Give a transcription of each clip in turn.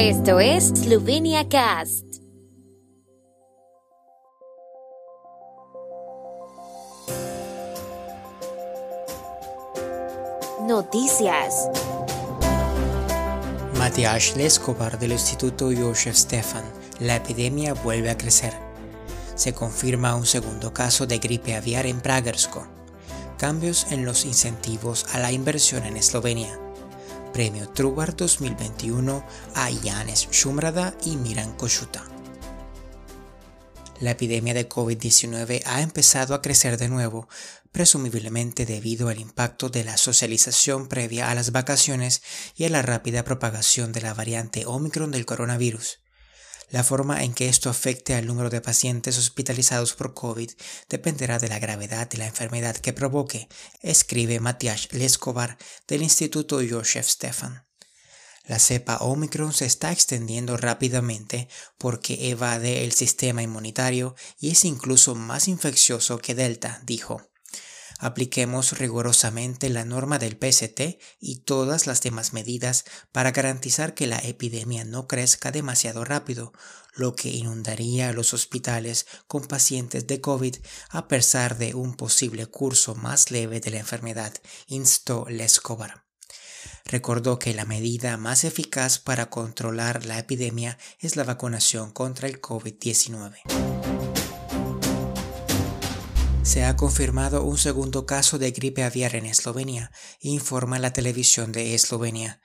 Esto es Slovenia Cast. Noticias. Matías Leskovar del Instituto Josef Stefan. La epidemia vuelve a crecer. Se confirma un segundo caso de gripe aviar en Pragersko. Cambios en los incentivos a la inversión en Eslovenia. Premio Trubar 2021 a Janes Shumrada y Miran Koshuta. La epidemia de COVID-19 ha empezado a crecer de nuevo, presumiblemente debido al impacto de la socialización previa a las vacaciones y a la rápida propagación de la variante Omicron del coronavirus. La forma en que esto afecte al número de pacientes hospitalizados por COVID dependerá de la gravedad de la enfermedad que provoque, escribe Matías Lescobar del Instituto Josef Stefan. La cepa Omicron se está extendiendo rápidamente porque evade el sistema inmunitario y es incluso más infeccioso que Delta, dijo. Apliquemos rigurosamente la norma del PST y todas las demás medidas para garantizar que la epidemia no crezca demasiado rápido, lo que inundaría los hospitales con pacientes de COVID a pesar de un posible curso más leve de la enfermedad, instó Lescobar. Recordó que la medida más eficaz para controlar la epidemia es la vacunación contra el COVID-19 se ha confirmado un segundo caso de gripe aviar en Eslovenia, informa la televisión de Eslovenia.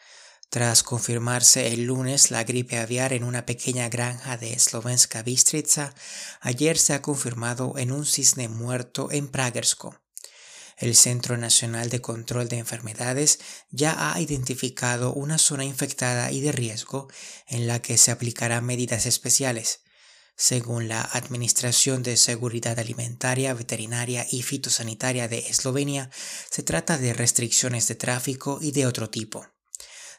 Tras confirmarse el lunes la gripe aviar en una pequeña granja de Slovenska Bistrica, ayer se ha confirmado en un cisne muerto en Pragersko. El Centro Nacional de Control de Enfermedades ya ha identificado una zona infectada y de riesgo en la que se aplicarán medidas especiales. Según la Administración de Seguridad Alimentaria, Veterinaria y Fitosanitaria de Eslovenia, se trata de restricciones de tráfico y de otro tipo.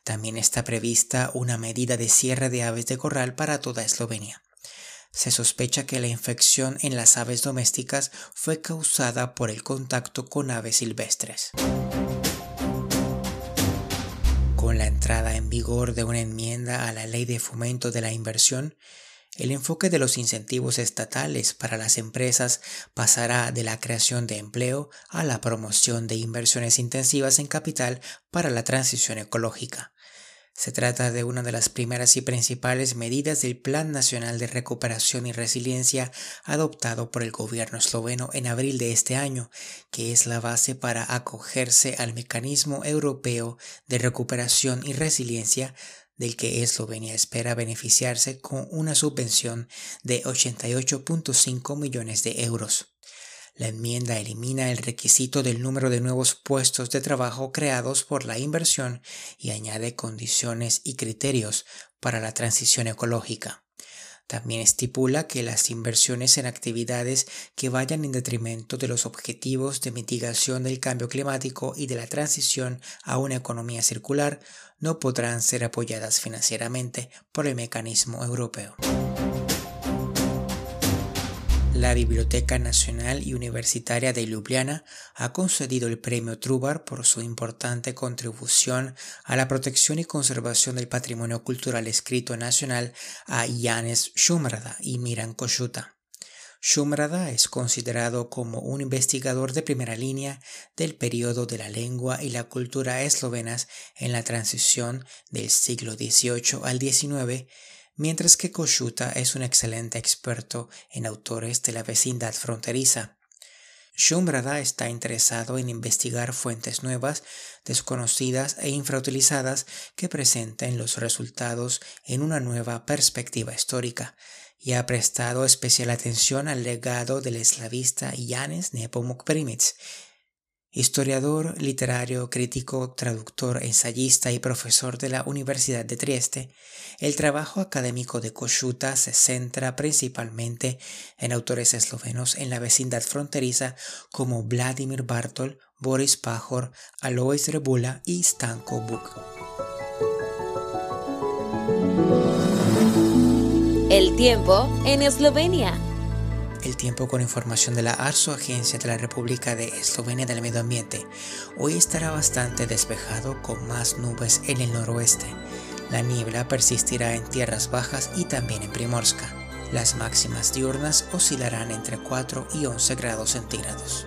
También está prevista una medida de cierre de aves de corral para toda Eslovenia. Se sospecha que la infección en las aves domésticas fue causada por el contacto con aves silvestres. Con la entrada en vigor de una enmienda a la Ley de Fomento de la Inversión, el enfoque de los incentivos estatales para las empresas pasará de la creación de empleo a la promoción de inversiones intensivas en capital para la transición ecológica. Se trata de una de las primeras y principales medidas del Plan Nacional de Recuperación y Resiliencia adoptado por el gobierno esloveno en abril de este año, que es la base para acogerse al mecanismo europeo de recuperación y resiliencia del que Eslovenia espera beneficiarse con una subvención de 88.5 millones de euros. La enmienda elimina el requisito del número de nuevos puestos de trabajo creados por la inversión y añade condiciones y criterios para la transición ecológica. También estipula que las inversiones en actividades que vayan en detrimento de los objetivos de mitigación del cambio climático y de la transición a una economía circular no podrán ser apoyadas financieramente por el mecanismo europeo. La Biblioteca Nacional y Universitaria de Ljubljana ha concedido el premio Trubar por su importante contribución a la protección y conservación del patrimonio cultural escrito nacional a Janes Shumrada y Miran Koshuta. Shumrada es considerado como un investigador de primera línea del periodo de la lengua y la cultura eslovenas en la transición del siglo XVIII al XIX mientras que Koshuta es un excelente experto en autores de la vecindad fronteriza. Shumbrada está interesado en investigar fuentes nuevas, desconocidas e infrautilizadas que presenten los resultados en una nueva perspectiva histórica, y ha prestado especial atención al legado del eslavista Janes Nepomuk Primitz historiador, literario, crítico, traductor, ensayista y profesor de la Universidad de Trieste, el trabajo académico de Koshuta se centra principalmente en autores eslovenos en la vecindad fronteriza como Vladimir Bartol, Boris Pajor, Alois Rebula y Stanko Buk. El tiempo en Eslovenia el tiempo con información de la ARSO, Agencia de la República de Eslovenia del Medio Ambiente. Hoy estará bastante despejado con más nubes en el noroeste. La niebla persistirá en tierras bajas y también en Primorska. Las máximas diurnas oscilarán entre 4 y 11 grados centígrados.